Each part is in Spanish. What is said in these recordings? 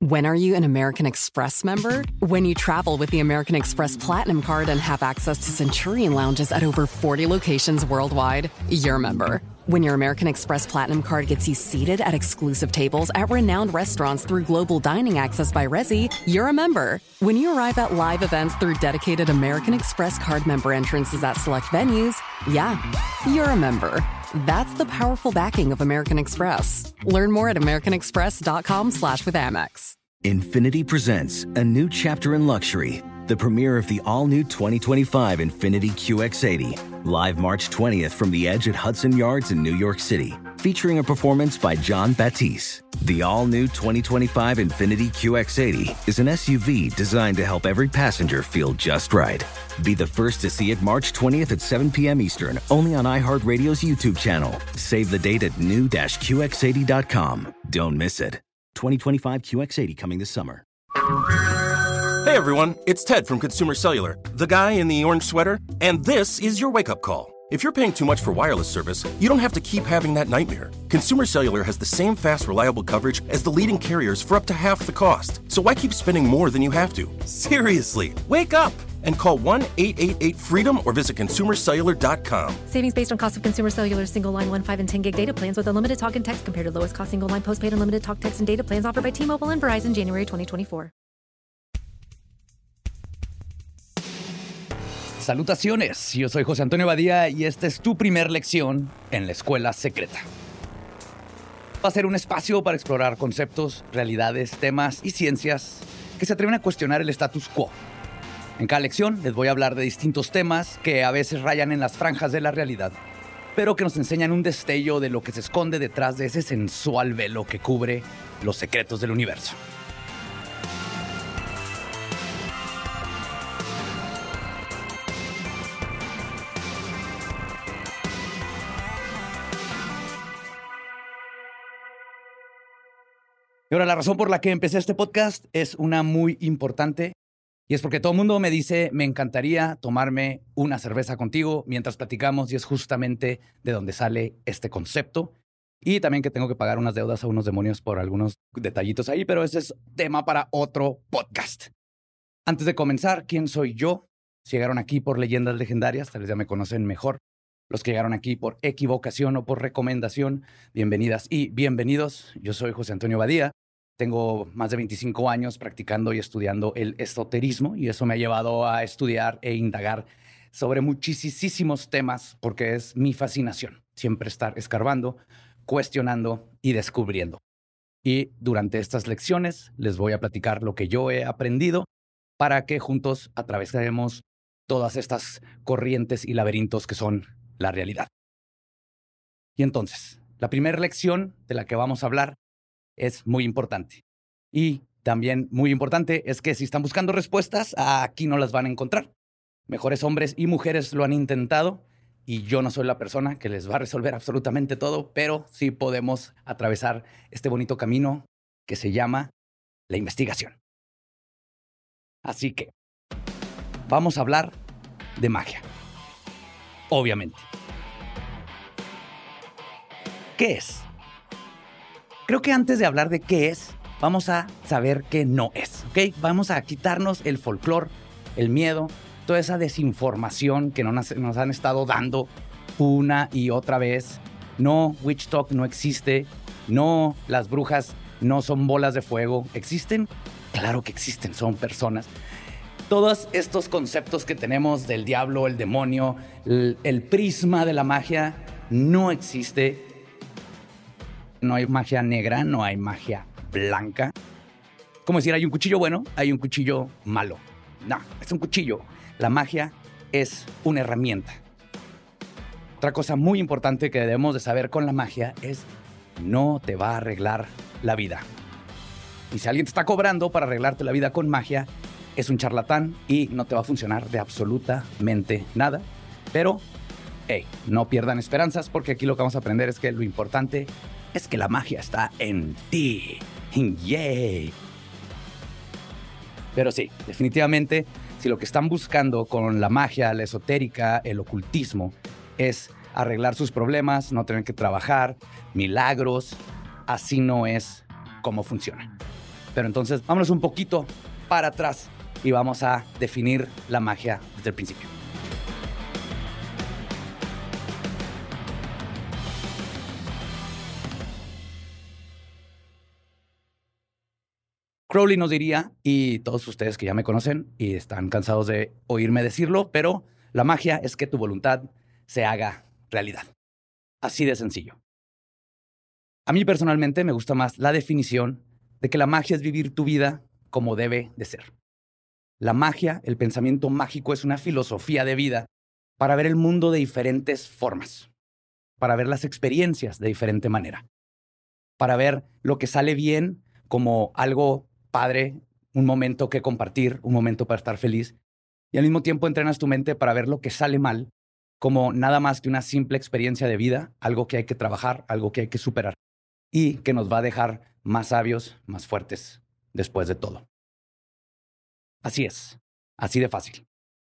When are you an American Express member? When you travel with the American Express Platinum Card and have access to Centurion lounges at over 40 locations worldwide, you're a member. When your American Express Platinum Card gets you seated at exclusive tables at renowned restaurants through global dining access by Resi, you're a member. When you arrive at live events through dedicated American Express Card member entrances at select venues, yeah, you're a member. That's the powerful backing of American Express. Learn more at americanexpress.com slash with Amex. Infinity presents a new chapter in luxury, the premiere of the all-new 2025 Infinity QX80, live March 20th from the edge at Hudson Yards in New York City, featuring a performance by John Batisse. The all-new 2025 Infinity QX80 is an SUV designed to help every passenger feel just right. Be the first to see it March 20th at 7 p.m. Eastern, only on iHeartRadio's YouTube channel. Save the date at new-QX80.com. Don't miss it. 2025 QX80 coming this summer. Everyone, it's Ted from Consumer Cellular, the guy in the orange sweater, and this is your wake up call. If you're paying too much for wireless service, you don't have to keep having that nightmare. Consumer Cellular has the same fast, reliable coverage as the leading carriers for up to half the cost. So why keep spending more than you have to? Seriously, wake up and call 1 888 freedom or visit consumercellular.com. Savings based on cost of consumer cellular single line 1, 5, and 10 gig data plans with unlimited talk and text compared to lowest cost single line postpaid unlimited talk, text, and data plans offered by T Mobile and Verizon January 2024. Salutaciones, yo soy José Antonio Badía y esta es tu primer lección en la escuela secreta. Va a ser un espacio para explorar conceptos, realidades, temas y ciencias que se atreven a cuestionar el status quo. En cada lección les voy a hablar de distintos temas que a veces rayan en las franjas de la realidad, pero que nos enseñan un destello de lo que se esconde detrás de ese sensual velo que cubre los secretos del universo. Y ahora la razón por la que empecé este podcast es una muy importante y es porque todo el mundo me dice, me encantaría tomarme una cerveza contigo mientras platicamos y es justamente de donde sale este concepto. Y también que tengo que pagar unas deudas a unos demonios por algunos detallitos ahí, pero ese es tema para otro podcast. Antes de comenzar, ¿quién soy yo? Si llegaron aquí por leyendas legendarias, tal vez ya me conocen mejor. Los que llegaron aquí por equivocación o por recomendación, bienvenidas y bienvenidos. Yo soy José Antonio Badía. Tengo más de 25 años practicando y estudiando el esoterismo y eso me ha llevado a estudiar e indagar sobre muchísimos temas porque es mi fascinación. Siempre estar escarbando, cuestionando y descubriendo. Y durante estas lecciones les voy a platicar lo que yo he aprendido para que juntos atravesemos todas estas corrientes y laberintos que son la realidad. Y entonces, la primera lección de la que vamos a hablar es muy importante. Y también muy importante es que si están buscando respuestas, aquí no las van a encontrar. Mejores hombres y mujeres lo han intentado y yo no soy la persona que les va a resolver absolutamente todo, pero sí podemos atravesar este bonito camino que se llama la investigación. Así que vamos a hablar de magia. Obviamente. ¿Qué es? Creo que antes de hablar de qué es, vamos a saber qué no es, ¿ok? Vamos a quitarnos el folclore, el miedo, toda esa desinformación que nos, han estado dando una y otra vez. No, Witch Talk no existe. No, las brujas no son bolas de fuego. ¿Existen? Claro que existen, son personas. Todos estos conceptos que tenemos del diablo, el demonio, el, el prisma de la magia, no existe. No hay magia negra, no hay magia blanca. Como decir, hay un cuchillo bueno, hay un cuchillo malo. No, es un cuchillo. La magia es una herramienta. Otra cosa muy importante que debemos de saber con la magia es no te va a arreglar la vida. Y si alguien te está cobrando para arreglarte la vida con magia, es un charlatán y no te va a funcionar de absolutamente nada. Pero, hey, no pierdan esperanzas porque aquí lo que vamos a aprender es que lo importante es que la magia está en ti. ¡Yay! Pero sí, definitivamente, si lo que están buscando con la magia, la esotérica, el ocultismo, es arreglar sus problemas, no tener que trabajar, milagros, así no es como funciona. Pero entonces vámonos un poquito para atrás y vamos a definir la magia desde el principio. Crowley nos diría, y todos ustedes que ya me conocen y están cansados de oírme decirlo, pero la magia es que tu voluntad se haga realidad. Así de sencillo. A mí personalmente me gusta más la definición de que la magia es vivir tu vida como debe de ser. La magia, el pensamiento mágico, es una filosofía de vida para ver el mundo de diferentes formas, para ver las experiencias de diferente manera, para ver lo que sale bien como algo padre, un momento que compartir, un momento para estar feliz. Y al mismo tiempo entrenas tu mente para ver lo que sale mal como nada más que una simple experiencia de vida, algo que hay que trabajar, algo que hay que superar y que nos va a dejar más sabios, más fuertes después de todo. Así es, así de fácil.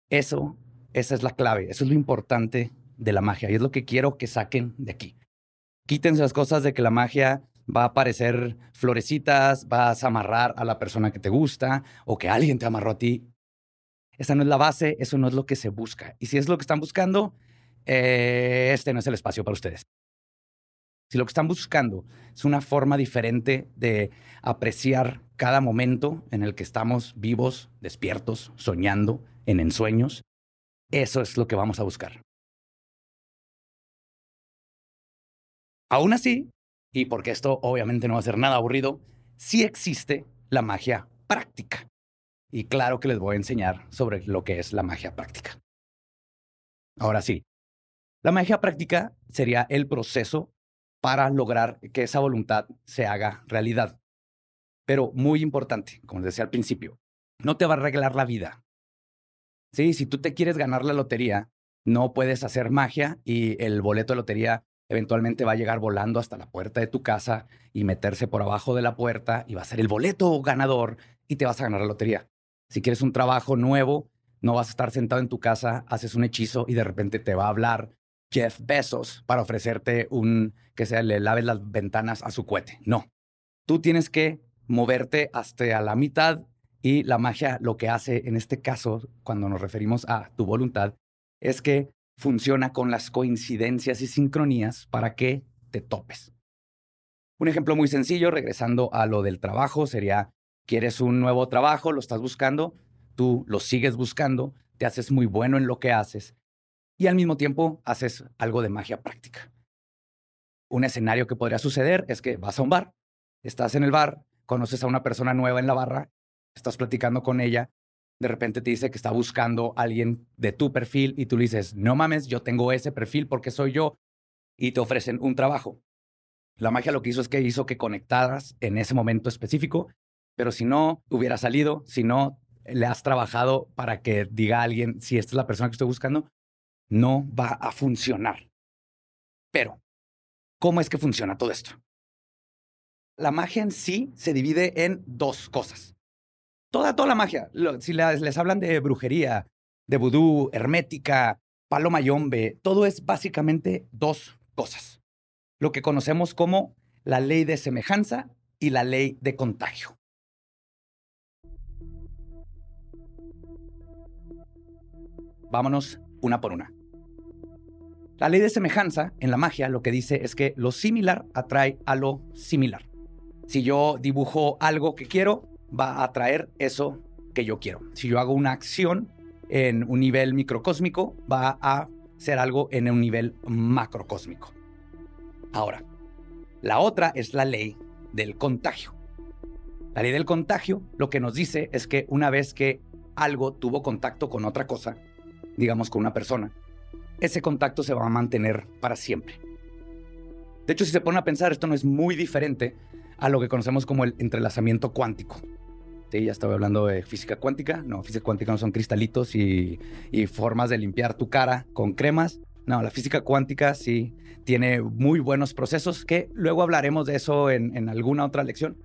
Eso, esa es la clave, eso es lo importante de la magia y es lo que quiero que saquen de aquí. Quítense las cosas de que la magia va a aparecer florecitas, vas a amarrar a la persona que te gusta o que alguien te amarró a ti. Esa no es la base, eso no es lo que se busca. Y si es lo que están buscando, eh, este no es el espacio para ustedes. Si lo que están buscando es una forma diferente de apreciar cada momento en el que estamos vivos, despiertos, soñando, en ensueños, eso es lo que vamos a buscar. Aún así, y porque esto obviamente no va a ser nada aburrido, sí existe la magia práctica. Y claro que les voy a enseñar sobre lo que es la magia práctica. Ahora sí, la magia práctica sería el proceso para lograr que esa voluntad se haga realidad. Pero muy importante, como les decía al principio, no te va a arreglar la vida. Sí, si tú te quieres ganar la lotería, no puedes hacer magia y el boleto de lotería eventualmente va a llegar volando hasta la puerta de tu casa y meterse por abajo de la puerta y va a ser el boleto ganador y te vas a ganar la lotería. Si quieres un trabajo nuevo, no vas a estar sentado en tu casa, haces un hechizo y de repente te va a hablar Jeff Bezos para ofrecerte un que sea le laves las ventanas a su cohete. No. Tú tienes que moverte hasta la mitad y la magia lo que hace en este caso, cuando nos referimos a tu voluntad, es que funciona con las coincidencias y sincronías para que te topes. Un ejemplo muy sencillo, regresando a lo del trabajo, sería, quieres un nuevo trabajo, lo estás buscando, tú lo sigues buscando, te haces muy bueno en lo que haces y al mismo tiempo haces algo de magia práctica. Un escenario que podría suceder es que vas a un bar, estás en el bar, conoces a una persona nueva en la barra, estás platicando con ella de repente te dice que está buscando a alguien de tu perfil y tú le dices, no mames, yo tengo ese perfil porque soy yo y te ofrecen un trabajo. La magia lo que hizo es que hizo que conectaras en ese momento específico, pero si no hubiera salido, si no le has trabajado para que diga a alguien si esta es la persona que estoy buscando, no va a funcionar. Pero, ¿cómo es que funciona todo esto? La magia en sí se divide en dos cosas. Toda, toda la magia. Si les, hablan de brujería, de vudú, hermética, palo mayombe, todo es básicamente dos cosas. Lo que conocemos como la ley de semejanza y la ley de contagio. Vámonos una por una. La ley de semejanza en la magia lo que dice es que lo similar atrae a lo similar. Si yo dibujo algo que quiero, va a atraer eso que yo quiero. Si yo hago una acción en un nivel microcósmico, va a ser algo en un nivel macrocósmico. Ahora, la otra es la ley del contagio. La ley del contagio lo que nos dice es que una vez que algo tuvo contacto con otra cosa, digamos con una persona, ese contacto se va a mantener para siempre. De hecho, si se pone a pensar, esto no es muy diferente a lo que conocemos como el entrelazamiento cuántico ya estaba hablando de física cuántica. No, física cuántica no son cristalitos y, formas de limpiar tu cara con cremas. No, la física cuántica sí tiene muy buenos procesos, que luego hablaremos de eso en, en alguna otra lección.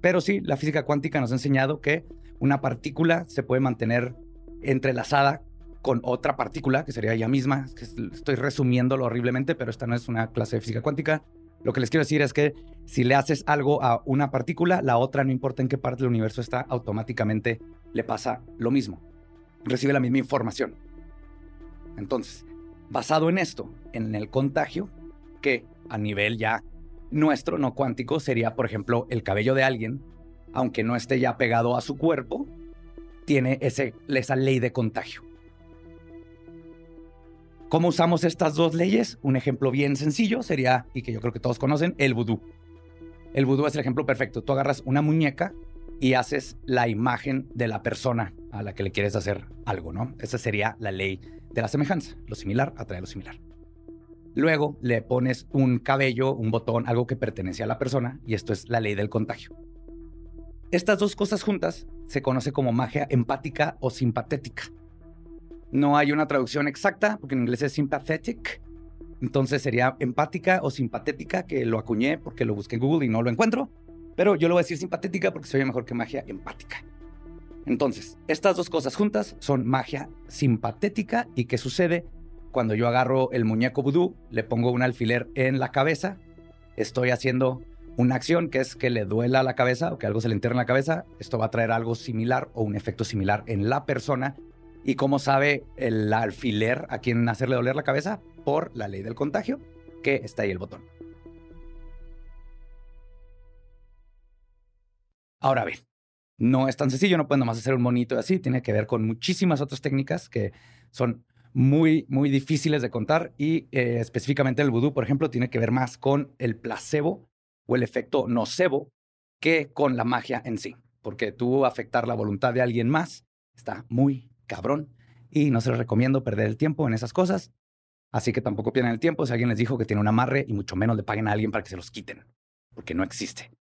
Pero sí, la física cuántica nos ha enseñado que una partícula se puede mantener entrelazada con otra partícula, que sería ella misma. Estoy resumiéndolo horriblemente, pero esta no es una clase de física cuántica. Lo que les quiero decir es que si le haces algo a una partícula, la otra, no importa en qué parte del universo está, automáticamente le pasa lo mismo. Recibe la misma información. Entonces, basado en esto, en el contagio, que a nivel ya nuestro, no cuántico, sería, por ejemplo, el cabello de alguien, aunque no esté ya pegado a su cuerpo, tiene esa ley de contagio. ¿Cómo usamos estas dos leyes? Un ejemplo bien sencillo sería, y que yo creo que todos conocen, el vudú. El vudú es el ejemplo perfecto. Tú agarras una muñeca y haces la imagen de la persona a la que le quieres hacer algo, ¿no? Esa sería la ley de la semejanza. Lo similar atrae lo similar. Luego le pones un cabello, un botón, algo que pertenece a la persona, y esto es la ley del contagio. Estas dos cosas juntas se conoce como magia empática o simpatética. No hay una traducción exacta, porque en inglés es sympathetic. Entonces sería empática o simpatética, que lo acuñé porque lo busqué en Google y no lo encuentro. Pero yo lo voy a decir simpatética porque se oye mejor que magia empática. Entonces, estas dos cosas juntas son magia simpatética. ¿Y qué sucede? Cuando yo agarro el muñeco vudú, le pongo un alfiler en la cabeza, estoy haciendo una acción que es que le duela la cabeza o que algo se le entierre en la cabeza. Esto va a traer algo similar o un efecto similar en la persona ¿Y cómo sabe el alfiler a quién hacerle doler la cabeza? Por la ley del contagio, que está ahí el botón. Ahora bien, no es tan sencillo, no puede nomás hacer un monito así, tiene que ver con muchísimas otras técnicas que son muy, muy difíciles de contar y eh, específicamente el vudú, por ejemplo, tiene que ver más con el placebo o el efecto nocebo que con la magia en sí, porque tú afectar la voluntad de alguien más está muy, cabrón. Y no se les recomiendo perder el tiempo en esas cosas. Así que tampoco pierdan el tiempo si alguien les dijo que tiene un amarre y mucho menos le paguen a alguien para que se los quiten, porque no existe.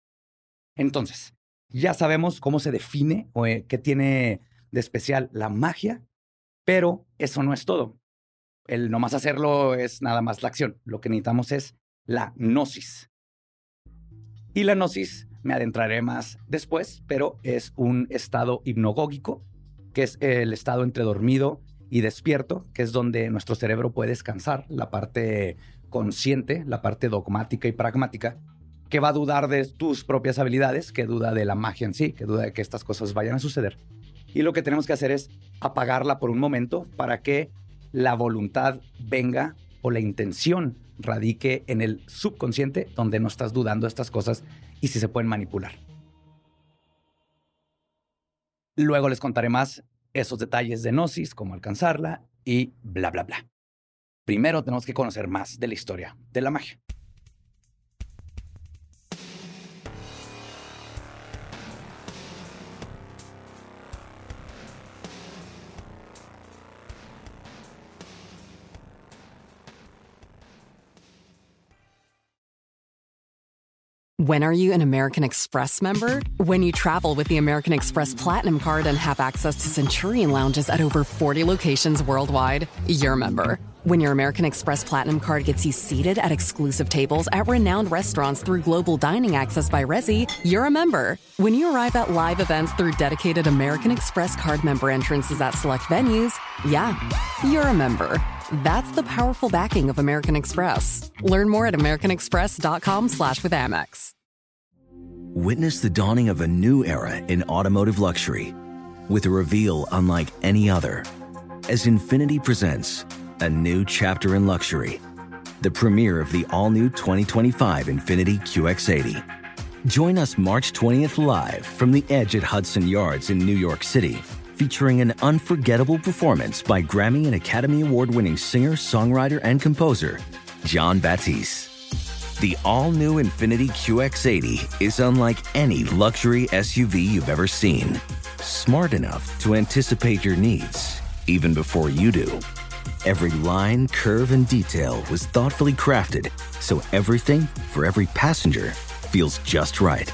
Entonces, ya sabemos cómo se define o eh, qué tiene de especial la magia, pero eso no es todo. El no más hacerlo es nada más la acción. Lo que necesitamos es la gnosis. Y la gnosis me adentraré más después, pero es un estado hipnogógico que es el estado entre dormido y despierto, que es donde nuestro cerebro puede descansar, la parte consciente, la parte dogmática y pragmática, que va a dudar de tus propias habilidades, que duda de la magia en sí, que duda de que estas cosas vayan a suceder. Y lo que tenemos que hacer es apagarla por un momento para que la voluntad venga o la intención radique en el subconsciente donde no estás dudando estas cosas y si se pueden manipular. Luego les contaré más esos detalles de Gnosis, cómo alcanzarla y bla, bla, bla. Primero tenemos que conocer más de la historia de la magia. When are you an American Express member? When you travel with the American Express Platinum Card and have access to Centurion lounges at over 40 locations worldwide, you're a member. When your American Express Platinum Card gets you seated at exclusive tables at renowned restaurants through global dining access by Resi, you're a member. When you arrive at live events through dedicated American Express Card member entrances at select venues, yeah, you're a member. That's the powerful backing of American Express. Learn more at americanexpress.com slash with Amex. Witness the dawning of a new era in automotive luxury with a reveal unlike any other as Infinity presents a new chapter in luxury, the premiere of the all-new 2025 Infinity QX80. Join us March 20th live from the edge at Hudson Yards in New York City featuring an unforgettable performance by Grammy and Academy Award winning singer, songwriter, and composer, John Batisse. The all new Infinity QX80 is unlike any luxury SUV you've ever seen. Smart enough to anticipate your needs, even before you do. Every line, curve, and detail was thoughtfully crafted so everything for every passenger feels just right.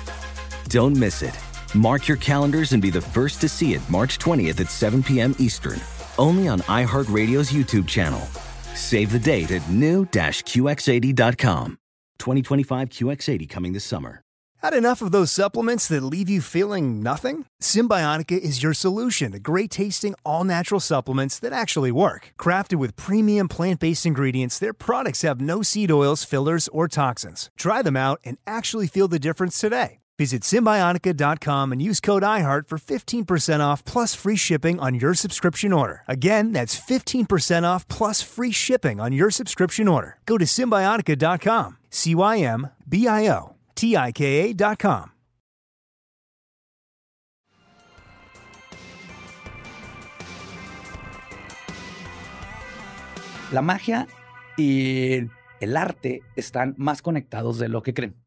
Don't miss it. Mark your calendars and be the first to see it March 20th at 7 p.m. Eastern, only on iHeartRadio's YouTube channel. Save the date at new-QX80.com. 2025 QX80 coming this summer. Had enough of those supplements that leave you feeling nothing? Symbiotica is your solution to great tasting, all natural supplements that actually work. Crafted with premium plant based ingredients, their products have no seed oils, fillers, or toxins. Try them out and actually feel the difference today. Visit Symbiotica.com and use code IHEART for 15% off plus free shipping on your subscription order. Again, that's 15% off plus free shipping on your subscription order. Go to Symbiotica.com, C Y M B I O T-I-K-A.com. La magia y el arte están más conectados de lo que creen.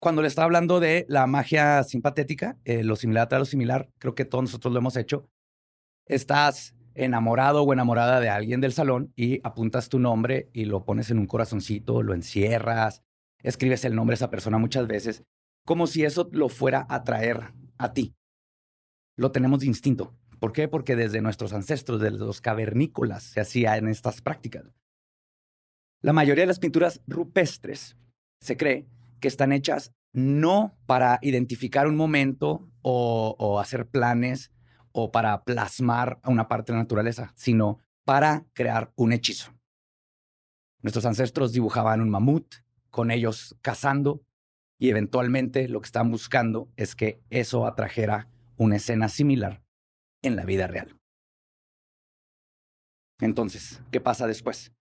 Cuando le estaba hablando de la magia simpatética, eh, lo similar a lo similar, creo que todos nosotros lo hemos hecho. Estás enamorado o enamorada de alguien del salón y apuntas tu nombre y lo pones en un corazoncito, lo encierras, escribes el nombre de esa persona muchas veces, como si eso lo fuera a traer a ti. Lo tenemos de instinto. ¿Por qué? Porque desde nuestros ancestros, desde los cavernícolas, se hacía en estas prácticas. La mayoría de las pinturas rupestres se cree que están hechas no para identificar un momento o, o hacer planes o para plasmar una parte de la naturaleza, sino para crear un hechizo. Nuestros ancestros dibujaban un mamut, con ellos cazando y eventualmente lo que están buscando es que eso atrajera una escena similar en la vida real. Entonces, ¿qué pasa después?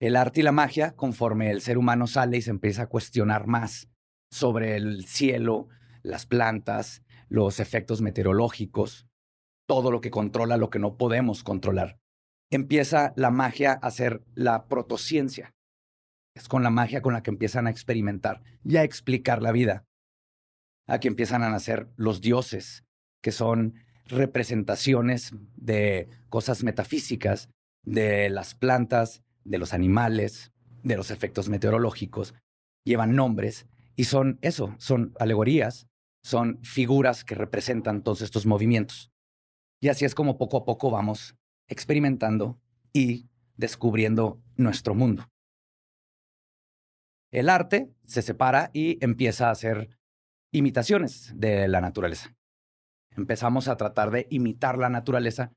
El arte y la magia, conforme el ser humano sale y se empieza a cuestionar más sobre el cielo, las plantas, los efectos meteorológicos, todo lo que controla lo que no podemos controlar, empieza la magia a ser la protociencia, es con la magia con la que empiezan a experimentar y a explicar la vida. Aquí empiezan a nacer los dioses, que son representaciones de cosas metafísicas, de las plantas, de los animales, de los efectos meteorológicos. Llevan nombres y son eso, son alegorías, son figuras que representan todos estos movimientos. Y así es como poco a poco vamos experimentando y descubriendo nuestro mundo. El arte se separa y empieza a hacer imitaciones de la naturaleza. Empezamos a tratar de imitar la naturaleza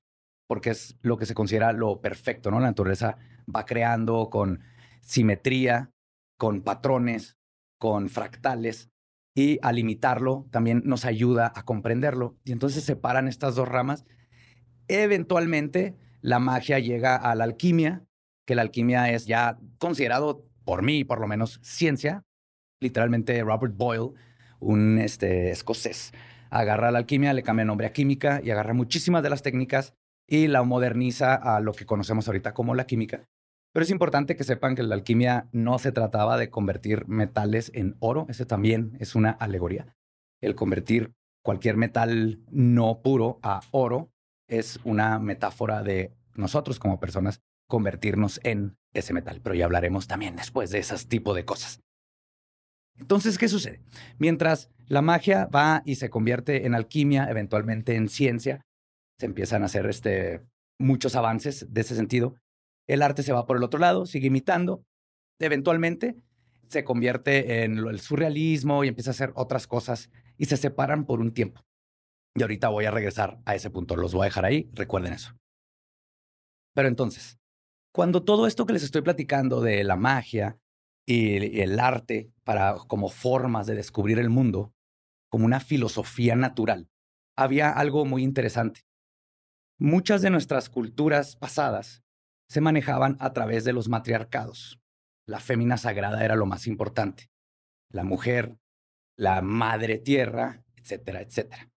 porque es lo que se considera lo perfecto, ¿no? La naturaleza va creando con simetría, con patrones, con fractales y al imitarlo también nos ayuda a comprenderlo. Y entonces se separan estas dos ramas. Eventualmente la magia llega a la alquimia, que la alquimia es ya considerado por mí por lo menos, ciencia. Literalmente Robert Boyle, un este, escocés, agarra la alquimia, le cambia nombre a química y agarra muchísimas de las técnicas y la moderniza a lo que conocemos ahorita como la química. Pero es importante que sepan que la alquimia no se trataba de convertir metales en oro, ese también es una alegoría. El convertir cualquier metal no puro a oro es una metáfora de nosotros como personas convertirnos en ese metal, pero ya hablaremos también después de ese tipo de cosas. Entonces, ¿qué sucede? Mientras la magia va y se convierte en alquimia, eventualmente en ciencia, se empiezan a hacer este, muchos avances de ese sentido. El arte se va por el otro lado, sigue imitando, eventualmente se convierte en el surrealismo y empieza a hacer otras cosas y se separan por un tiempo. Y ahorita voy a regresar a ese punto, los voy a dejar ahí, recuerden eso. Pero entonces, cuando todo esto que les estoy platicando de la magia y el arte para como formas de descubrir el mundo, como una filosofía natural, había algo muy interesante. Muchas de nuestras culturas pasadas se manejaban a través de los matriarcados. La fémina sagrada era lo más importante. La mujer, la madre tierra, etcétera, etcétera.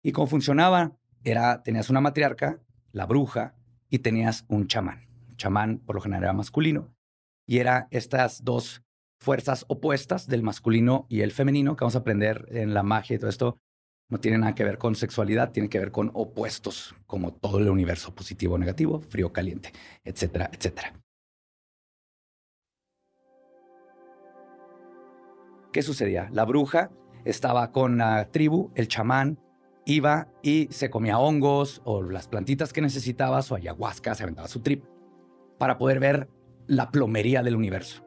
Y cómo funcionaba era, tenías una matriarca, la bruja, y tenías un chamán chamán por lo general era masculino, y era estas dos fuerzas opuestas del masculino y el femenino que vamos a aprender en la magia y todo esto. No tiene nada que ver con sexualidad, tiene que ver con opuestos, como todo el universo positivo negativo, frío, caliente, etcétera, etcétera. ¿Qué sucedía? La bruja estaba con la tribu, el chamán iba y se comía hongos o las plantitas que necesitaba, su ayahuasca, se aventaba su trip para poder ver la plomería del universo.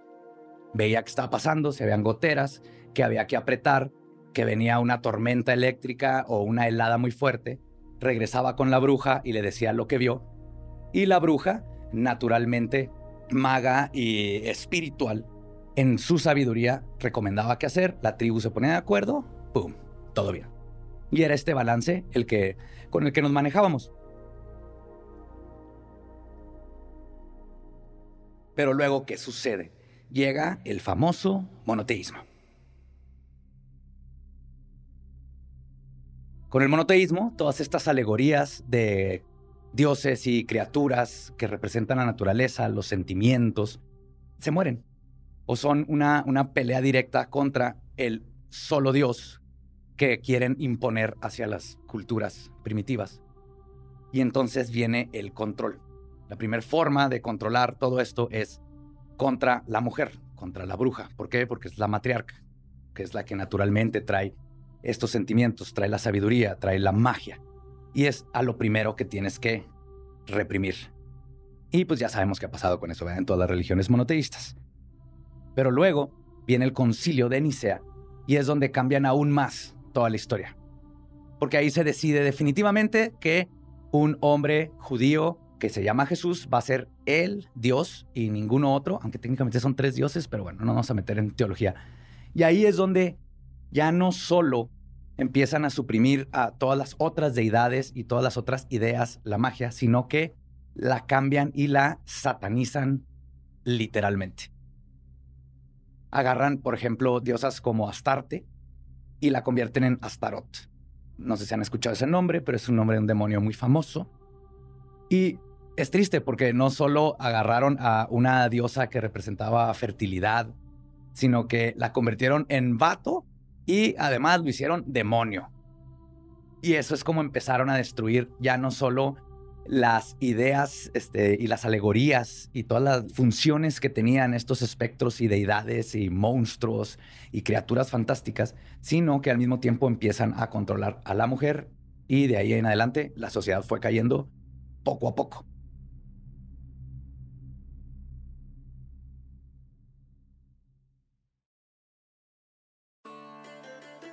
Veía qué estaba pasando, se veían goteras que había que apretar, que venía una tormenta eléctrica o una helada muy fuerte, regresaba con la bruja y le decía lo que vio. Y la bruja, naturalmente maga y espiritual, en su sabiduría recomendaba qué hacer, la tribu se ponía de acuerdo, ¡pum! Todo bien. Y era este balance el que, con el que nos manejábamos. Pero luego, ¿qué sucede? Llega el famoso monoteísmo. Con el monoteísmo, todas estas alegorías de dioses y criaturas que representan la naturaleza, los sentimientos, se mueren. O son una, una pelea directa contra el solo Dios que quieren imponer hacia las culturas primitivas. Y entonces viene el control. La primera forma de controlar todo esto es contra la mujer, contra la bruja. ¿Por qué? Porque es la matriarca, que es la que naturalmente trae estos sentimientos, trae la sabiduría, trae la magia. Y es a lo primero que tienes que reprimir. Y pues ya sabemos qué ha pasado con eso en todas las religiones monoteístas. Pero luego viene el concilio de Nicea y es donde cambian aún más toda la historia. Porque ahí se decide definitivamente que un hombre judío que se llama Jesús va a ser el Dios y ninguno otro, aunque técnicamente son tres dioses, pero bueno, no nos vamos a meter en teología. Y ahí es donde ya no solo empiezan a suprimir a todas las otras deidades y todas las otras ideas, la magia, sino que la cambian y la satanizan literalmente. Agarran, por ejemplo, diosas como Astarte y la convierten en Astaroth. No sé si han escuchado ese nombre, pero es un nombre de un demonio muy famoso. Y es triste porque no solo agarraron a una diosa que representaba fertilidad, sino que la convirtieron en vato y además lo hicieron demonio. Y eso es como empezaron a destruir ya no solo las ideas este, y las alegorías y todas las funciones que tenían estos espectros y deidades y monstruos y criaturas fantásticas, sino que al mismo tiempo empiezan a controlar a la mujer y de ahí en adelante la sociedad fue cayendo poco a poco.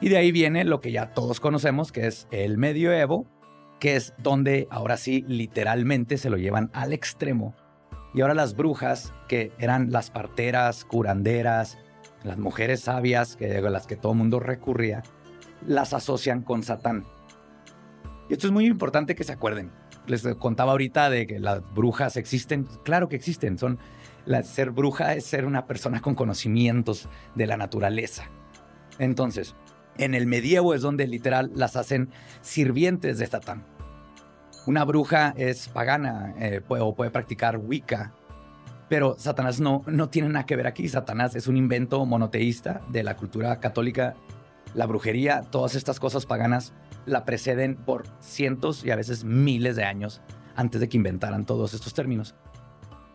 Y de ahí viene lo que ya todos conocemos, que es el medioevo, que es donde ahora sí literalmente se lo llevan al extremo. Y ahora las brujas, que eran las parteras, curanderas, las mujeres sabias, que, a las que todo el mundo recurría, las asocian con Satán. Y esto es muy importante que se acuerden. Les contaba ahorita de que las brujas existen. Claro que existen. Son, ser bruja es ser una persona con conocimientos de la naturaleza. Entonces, en el medievo es donde literal las hacen sirvientes de Satán. Una bruja es pagana eh, o puede practicar Wicca, pero Satanás no, no tiene nada que ver aquí. Satanás es un invento monoteísta de la cultura católica. La brujería, todas estas cosas paganas la preceden por cientos y a veces miles de años antes de que inventaran todos estos términos.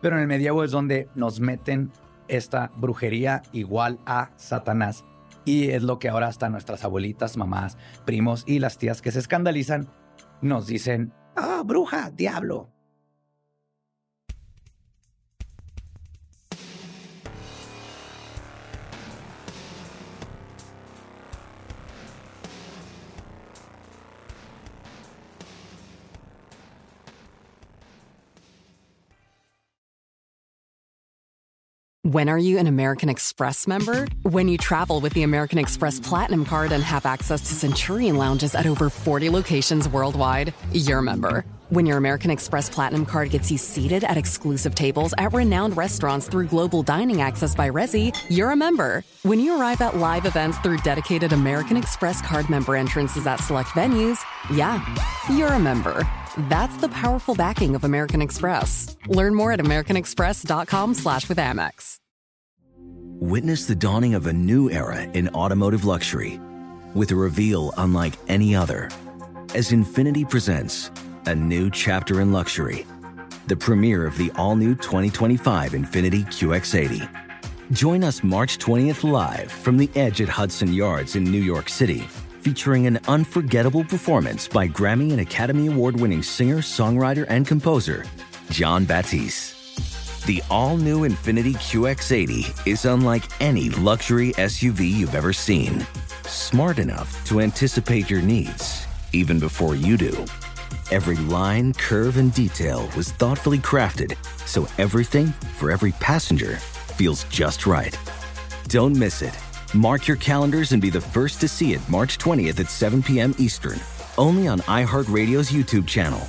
Pero en el medievo es donde nos meten esta brujería igual a Satanás y es lo que ahora hasta nuestras abuelitas, mamás, primos y las tías que se escandalizan nos dicen, ah, bruja, diablo. When are you an American Express member? When you travel with the American Express Platinum Card and have access to Centurion lounges at over 40 locations worldwide, you're a member. When your American Express Platinum Card gets you seated at exclusive tables at renowned restaurants through global dining access by Resi, you're a member. When you arrive at live events through dedicated American Express Card member entrances at select venues, yeah, you're a member. That's the powerful backing of American Express. Learn more at americanexpress.com slash with Amex. Witness the dawning of a new era in automotive luxury with a reveal unlike any other as Infinity presents a new chapter in luxury, the premiere of the all-new 2025 Infinity QX80. Join us March 20th live from the edge at Hudson Yards in New York City featuring an unforgettable performance by Grammy and Academy Award winning singer, songwriter, and composer, John Batiste. The all new Infinity QX80 is unlike any luxury SUV you've ever seen. Smart enough to anticipate your needs, even before you do. Every line, curve, and detail was thoughtfully crafted so everything for every passenger feels just right. Don't miss it. Mark your calendars and be the first to see it March 20th at 7 p.m. Eastern, only on iHeartRadio's YouTube channel.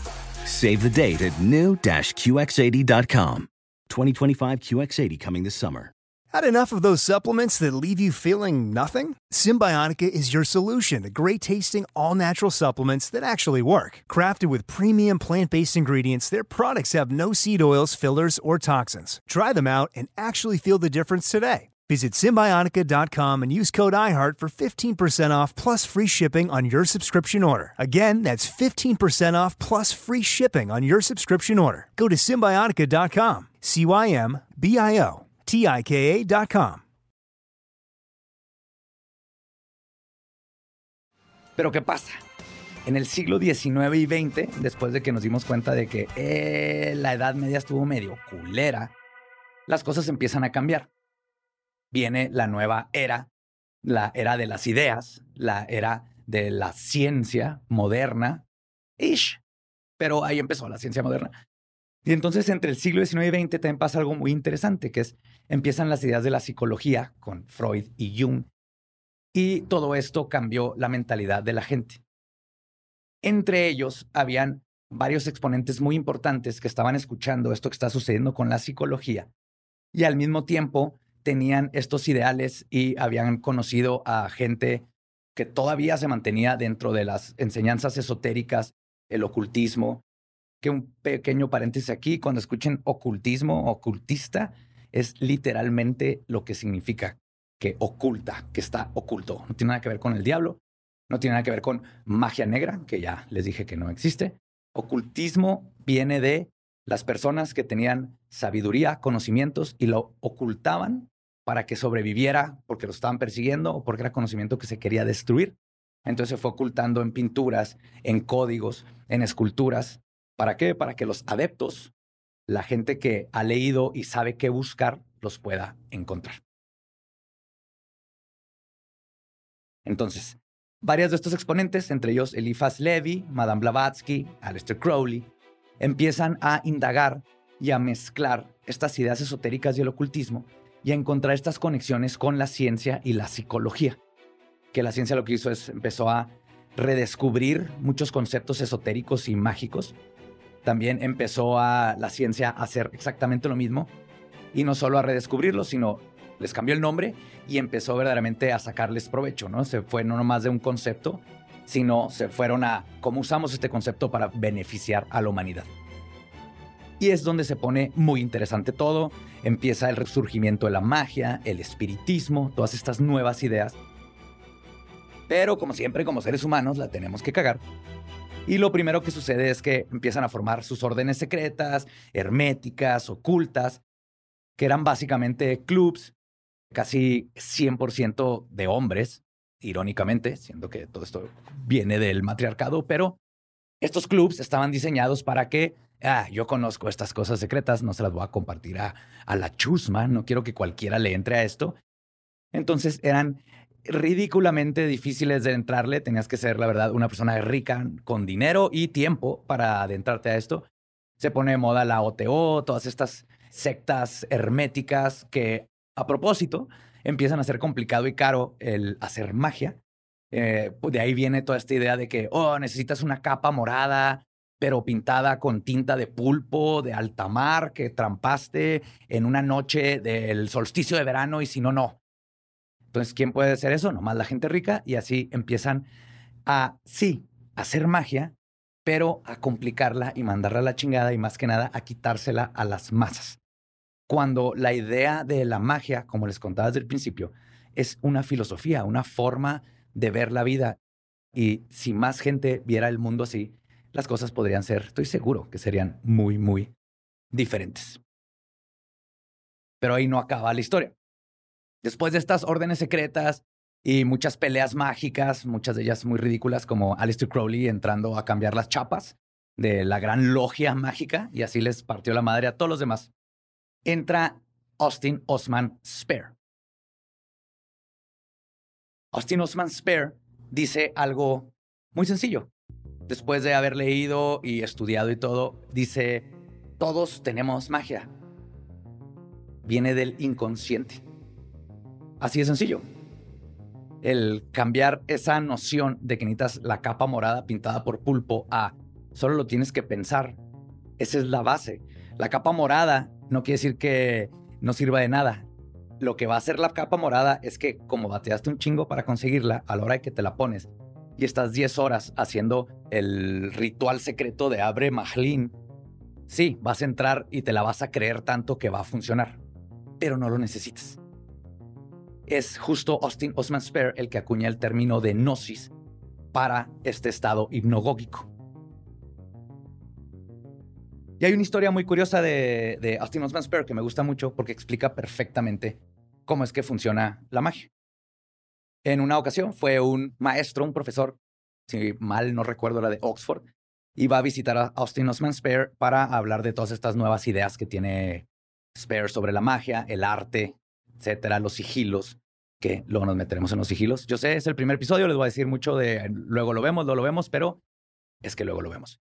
Save the date at new-QX80.com. 2025 QX80 coming this summer. Had enough of those supplements that leave you feeling nothing? Symbiotica is your solution to great tasting, all natural supplements that actually work. Crafted with premium plant based ingredients, their products have no seed oils, fillers, or toxins. Try them out and actually feel the difference today. Visit Symbiotica.com and use code IHEART for 15% off plus free shipping on your subscription order. Again, that's 15% off plus free shipping on your subscription order. Go to Symbiotica.com, C Y M B I O T I K A.com. Pero ¿qué pasa? En el siglo XIX y XX, después de que nos dimos cuenta de que eh, la Edad Media estuvo medio culera, las cosas empiezan a cambiar. Viene la nueva era, la era de las ideas, la era de la ciencia moderna, ish. Pero ahí empezó la ciencia moderna. Y entonces entre el siglo XIX y XX también pasa algo muy interesante, que es empiezan las ideas de la psicología con Freud y Jung. Y todo esto cambió la mentalidad de la gente. Entre ellos habían varios exponentes muy importantes que estaban escuchando esto que está sucediendo con la psicología y al mismo tiempo tenían estos ideales y habían conocido a gente que todavía se mantenía dentro de las enseñanzas esotéricas, el ocultismo, que un pequeño paréntesis aquí, cuando escuchen ocultismo, ocultista, es literalmente lo que significa que oculta, que está oculto. No tiene nada que ver con el diablo, no tiene nada que ver con magia negra, que ya les dije que no existe. Ocultismo viene de las personas que tenían sabiduría, conocimientos y lo ocultaban para que sobreviviera porque lo estaban persiguiendo o porque era conocimiento que se quería destruir. Entonces se fue ocultando en pinturas, en códigos, en esculturas. ¿Para qué? Para que los adeptos, la gente que ha leído y sabe qué buscar, los pueda encontrar. Entonces, varios de estos exponentes, entre ellos Eliphas Levi, Madame Blavatsky, Aleister Crowley, empiezan a indagar y a mezclar estas ideas esotéricas y el ocultismo y a encontrar estas conexiones con la ciencia y la psicología. Que la ciencia lo que hizo es empezó a redescubrir muchos conceptos esotéricos y mágicos. También empezó a la ciencia a hacer exactamente lo mismo y no solo a redescubrirlos, sino les cambió el nombre y empezó verdaderamente a sacarles provecho, ¿no? Se fue no nomás de un concepto, sino se fueron a cómo usamos este concepto para beneficiar a la humanidad. Y es donde se pone muy interesante todo. Empieza el resurgimiento de la magia, el espiritismo, todas estas nuevas ideas. Pero como siempre, como seres humanos, la tenemos que cagar. Y lo primero que sucede es que empiezan a formar sus órdenes secretas, herméticas, ocultas, que eran básicamente clubs, casi 100% de hombres, irónicamente, siendo que todo esto viene del matriarcado, pero estos clubs estaban diseñados para que, ah, yo conozco estas cosas secretas, no se las voy a compartir a, la chusma, no quiero que cualquiera le entre a esto. Entonces eran ridículamente difíciles de entrarle, tenías que ser, la verdad, una persona rica con dinero y tiempo para adentrarte a esto. Se pone de moda la OTO, todas estas sectas herméticas que, a propósito, empiezan a ser complicado y caro el hacer magia. Eh, pues, de ahí viene toda esta idea de que, oh, necesitas una capa morada, pero pintada con tinta de pulpo, de alta mar, que trampaste en una noche del solsticio de verano y si no, no. Entonces, ¿quién puede hacer eso? Nomás la gente rica y así empiezan a, sí, hacer magia, pero a complicarla y mandarla a la chingada y más que nada a quitársela a las masas cuando la idea de la magia, como les contaba desde el principio, es una filosofía, una forma de ver la vida. Y si más gente viera el mundo así, las cosas podrían ser, estoy seguro que serían muy, muy diferentes. Pero ahí no acaba la historia. Después de estas órdenes secretas y muchas peleas mágicas, muchas de ellas muy ridículas, como Aleister Crowley entrando a cambiar las chapas de la gran logia mágica y así les partió la madre a todos los demás entra Austin Osman Spare. Austin Osman Spare dice algo muy sencillo. Después de haber leído y estudiado y todo, dice, todos tenemos magia. Viene del inconsciente. Así de sencillo. El cambiar esa noción de que necesitas la capa morada pintada por pulpo a solo lo tienes que pensar. Esa es la base. La capa morada no quiere decir que no sirva de nada. Lo que va a hacer la capa morada es que como bateaste un chingo para conseguirla, a la hora de que te la pones y estás 10 horas haciendo el ritual secreto de Abre Mahlin, sí, vas a entrar y te la vas a creer tanto que va a funcionar, pero no lo necesitas. Es justo Austin Osman Spare el que acuña el término de gnosis para este estado hipnogógico. Y hay una historia muy curiosa de, de Austin Osman Spare que me gusta mucho porque explica perfectamente cómo es que funciona la magia. En una ocasión fue un maestro, un profesor, si mal no recuerdo, era de Oxford, iba a visitar a Austin Osman Spare para hablar de todas estas nuevas ideas que tiene Spare sobre la magia, el arte, etcétera, los sigilos, que luego nos meteremos en los sigilos. Yo sé, es el primer episodio, les voy a decir mucho de luego lo vemos, luego lo vemos, pero es que luego lo vemos.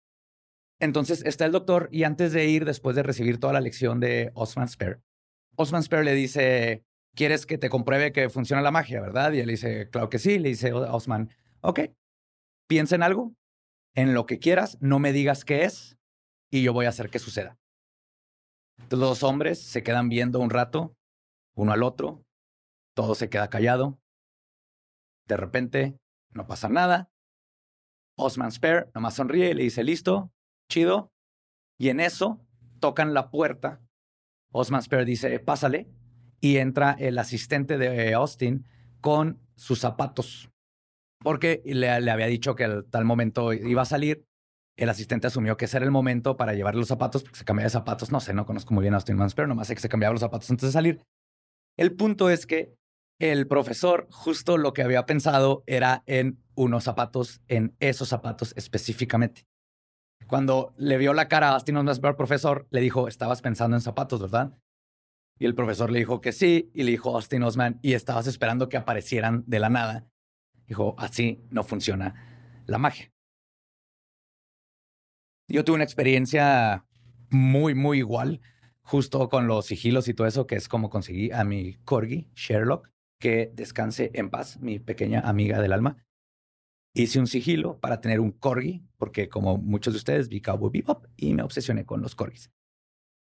Entonces está el doctor y antes de ir, después de recibir toda la lección de Osman Spare, Osman Spare le dice, ¿quieres que te compruebe que funciona la magia, verdad? Y él dice, claro que sí. Le dice Osman, ok, piensa en algo, en lo que quieras, no me digas qué es y yo voy a hacer que suceda. Los dos hombres se quedan viendo un rato, uno al otro, todo se queda callado. De repente, no pasa nada. Osman Spare nomás sonríe y le dice, listo, chido. Y en eso tocan la puerta. Osman Spare dice, pásale. Y entra el asistente de Austin con sus zapatos. Porque le, había dicho que al tal momento iba a salir. El asistente asumió que ese era el momento para llevarle los zapatos, porque se cambiaba de zapatos. No sé, no conozco muy bien a Austin Spare, nomás sé que se cambiaba los zapatos antes de salir. El punto es que el profesor justo lo que había pensado era en unos zapatos, en esos zapatos específicamente. Cuando le vio la cara a Austin Osman, profesor, le dijo, estabas pensando en zapatos, ¿verdad? Y el profesor le dijo que sí, y le dijo Austin Osman, y estabas esperando que aparecieran de la nada. Dijo, así no funciona la magia. Yo tuve una experiencia muy, muy igual, justo con los sigilos y todo eso, que es como conseguí a mi corgi, Sherlock, que descanse en paz, mi pequeña amiga del alma. Hice un sigilo para tener un corgi, porque como muchos de ustedes vi Cowboy Bebop y me obsesioné con los corgis.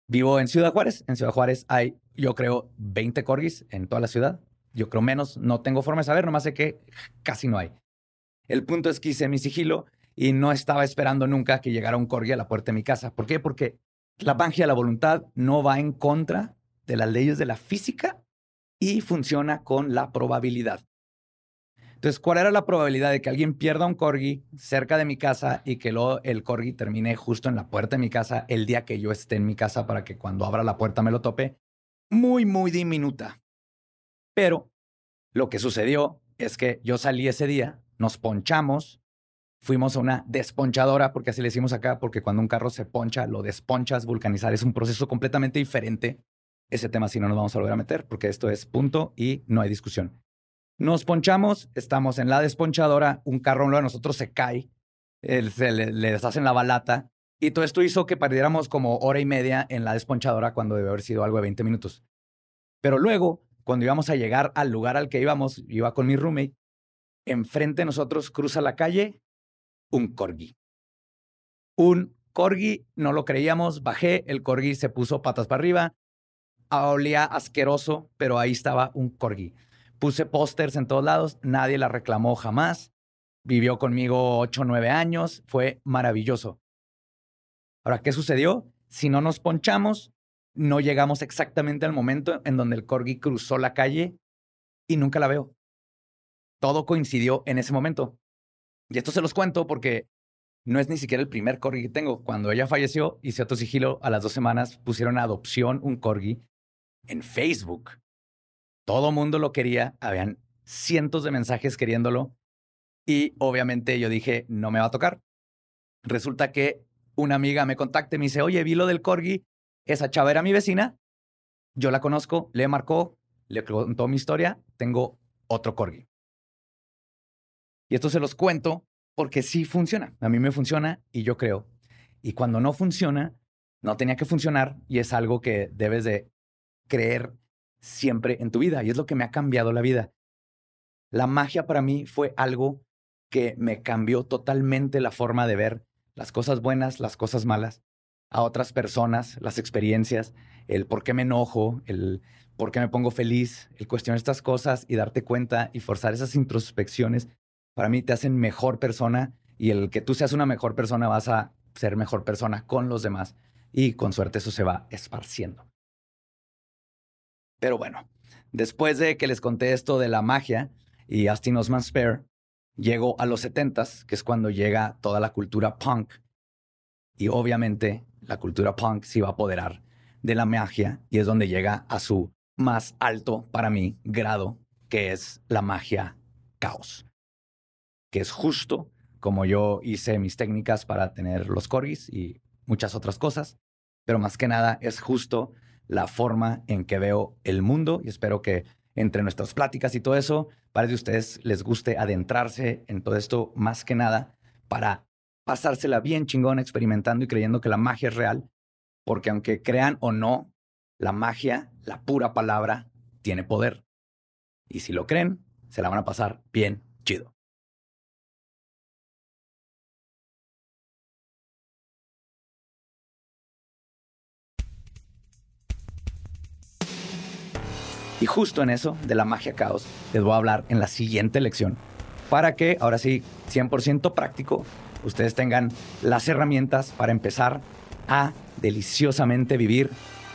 Vivo en Ciudad Juárez. En Ciudad Juárez hay, yo creo, 20 corgis en toda la ciudad. Yo creo menos, no tengo forma de saber, nomás sé que casi no hay. El punto es que hice mi sigilo y no estaba esperando nunca que llegara un corgi a la puerta de mi casa. ¿Por qué? Porque la magia, la voluntad, no va en contra de las leyes de la física y funciona con la probabilidad. Entonces, ¿cuál era la probabilidad de que alguien pierda un corgi cerca de mi casa y que luego el corgi termine justo en la puerta de mi casa el día que yo esté en mi casa para que cuando abra la puerta me lo tope? Muy, muy diminuta. Pero lo que sucedió es que yo salí ese día, nos ponchamos, fuimos a una desponchadora, porque así le decimos acá, porque cuando un carro se poncha, lo desponchas, vulcanizar es un proceso completamente diferente. Ese tema sí no nos vamos a volver a meter, porque esto es punto y no hay discusión. Nos ponchamos, estamos en la desponchadora, un carro de nosotros se cae, se le, deshacen la balata y todo esto hizo que perdiéramos como hora y media en la desponchadora cuando debe haber sido algo de 20 minutos. Pero luego, cuando íbamos a llegar al lugar al que íbamos, iba con mi roommate, enfrente de nosotros cruza la calle un corgi. Un corgi, no lo creíamos, bajé, el corgi se puso patas para arriba, olía asqueroso, pero ahí estaba un corgi. Puse pósters en todos lados, nadie la reclamó jamás. Vivió conmigo ocho o nueve años, fue maravilloso. Ahora, ¿qué sucedió? Si no nos ponchamos, no llegamos exactamente al momento en donde el corgi cruzó la calle y nunca la veo. Todo coincidió en ese momento. Y esto se los cuento porque no es ni siquiera el primer corgi que tengo. Cuando ella falleció, hice otro sigilo. A las dos semanas pusieron a adopción un corgi en Facebook. Todo mundo lo quería, habían cientos de mensajes queriéndolo y obviamente yo dije, no me va a tocar. Resulta que una amiga me contacta y me dice, oye, vi lo del corgi, esa chava era mi vecina yo la conozco, le marcó, le contó mi historia, tengo otro corgi. Y esto se los cuento porque sí funciona. A mí me funciona y yo creo. Y cuando no funciona, no tenía que funcionar y es algo que debes de creer siempre en tu vida. Y es lo que me ha cambiado la vida. La magia para mí fue algo que me cambió totalmente la forma de ver las cosas buenas, las cosas malas, a otras personas, las experiencias, el por qué me enojo, el por qué me pongo feliz, el cuestionar estas cosas y darte cuenta y forzar esas introspecciones, para mí te hacen mejor persona y el que tú seas una mejor persona vas a ser mejor persona con los demás y con suerte eso se va esparciendo. Pero bueno, después de que les conté esto de la magia y Austin Osman Spare, llego a los 70s, que es cuando llega toda la cultura punk. Y obviamente la cultura punk se va a apoderar de la magia y es donde llega a su más alto, para mí, grado, que es la magia caos. Que es justo como yo hice mis técnicas para tener los corgis y muchas otras cosas, pero más que nada es justo la forma en que veo el mundo y espero que entre nuestras pláticas y todo eso, para que ustedes les guste adentrarse en todo esto más que nada para pasársela bien chingón experimentando y creyendo que la magia es real, porque aunque crean o no, la magia, la pura palabra, tiene poder. Y si lo creen, se la van a pasar bien chido. Y justo en eso, de la magia caos, les voy a hablar en la siguiente lección. Para que, ahora sí, 100% práctico, ustedes tengan las herramientas para empezar a deliciosamente vivir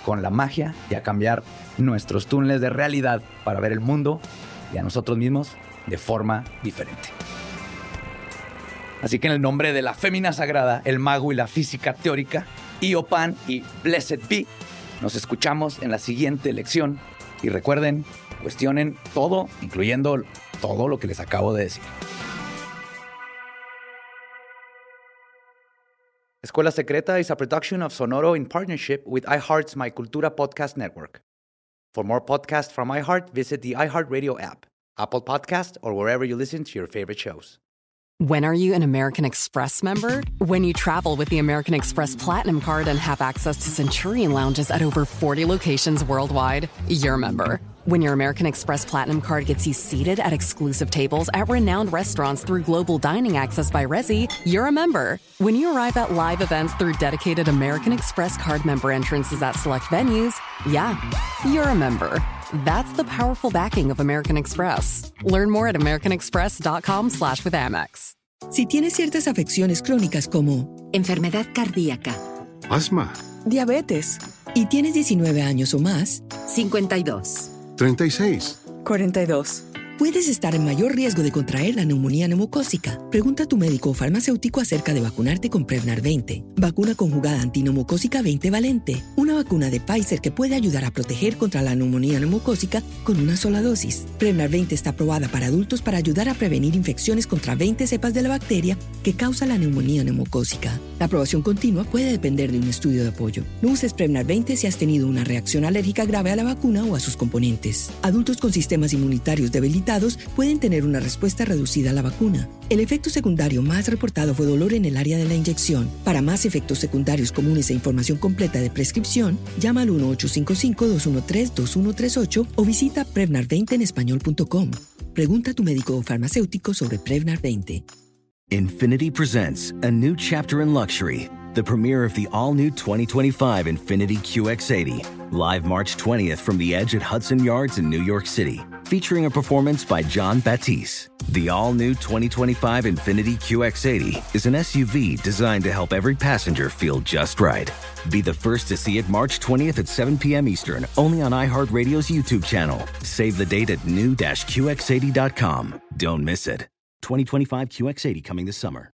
con la magia y a cambiar nuestros túneles de realidad para ver el mundo y a nosotros mismos de forma diferente. Así que en el nombre de la fémina sagrada, el mago y la física teórica, Iopan y Blessed Be, nos escuchamos en la siguiente lección y recuerden, cuestionen todo, incluyendo todo lo que les acabo de decir. Escuela Secreta is a production of Sonoro in partnership with iHeart's My Cultura podcast network. For more podcasts from iHeart, visit the iHeartRadio app, Apple Podcast, or wherever you listen to your favorite shows. When are you an American Express member? When you travel with the American Express Platinum Card and have access to Centurion lounges at over 40 locations worldwide, you're a member. When your American Express Platinum Card gets you seated at exclusive tables at renowned restaurants through global dining access by Resi, you're a member. When you arrive at live events through dedicated American Express Card member entrances at select venues, yeah, you're a member. That's the powerful backing of American Express. Learn more at americanexpress.com slash with Amex. Si tienes ciertas afecciones crónicas como enfermedad cardíaca, asma, diabetes y tienes 19 años o más, 52, 36, 42. Puedes estar en mayor riesgo de contraer la neumonía neumocócica. Pregunta a tu médico o farmacéutico acerca de vacunarte con Prevnar 20, vacuna conjugada antineumocócica 20 valente, una vacuna de Pfizer que puede ayudar a proteger contra la neumonía neumocócica con una sola dosis. Prevnar 20 está aprobada para adultos para ayudar a prevenir infecciones contra 20 cepas de la bacteria que causa la neumonía neumocócica. La aprobación continua puede depender de un estudio de apoyo. No uses Prevnar 20 si has tenido una reacción alérgica grave a la vacuna o a sus componentes. Adultos con sistemas inmunitarios debilitados pueden tener una respuesta reducida a la vacuna. El efecto secundario más reportado fue dolor en el área de la inyección. Para más efectos secundarios comunes e información completa de prescripción, llama al 1-855-213-2138 o visita Prevnar20 en español.com. Pregunta a tu médico o farmacéutico sobre Prevnar 20. Infinity presents a new chapter in luxury, the premiere of the all new 2025 Infinity QX80, live March 20th from the edge at Hudson Yards in New York City featuring a performance by John Batisse. The all new 2025 Infinity QX80 is an SUV designed to help every passenger feel just right. Be the first to see it March 20th at 7 p.m. Eastern, only on iHeartRadio's YouTube channel. Save the date at new-QX80.com. Don't miss it. 2025 QX80 coming this summer.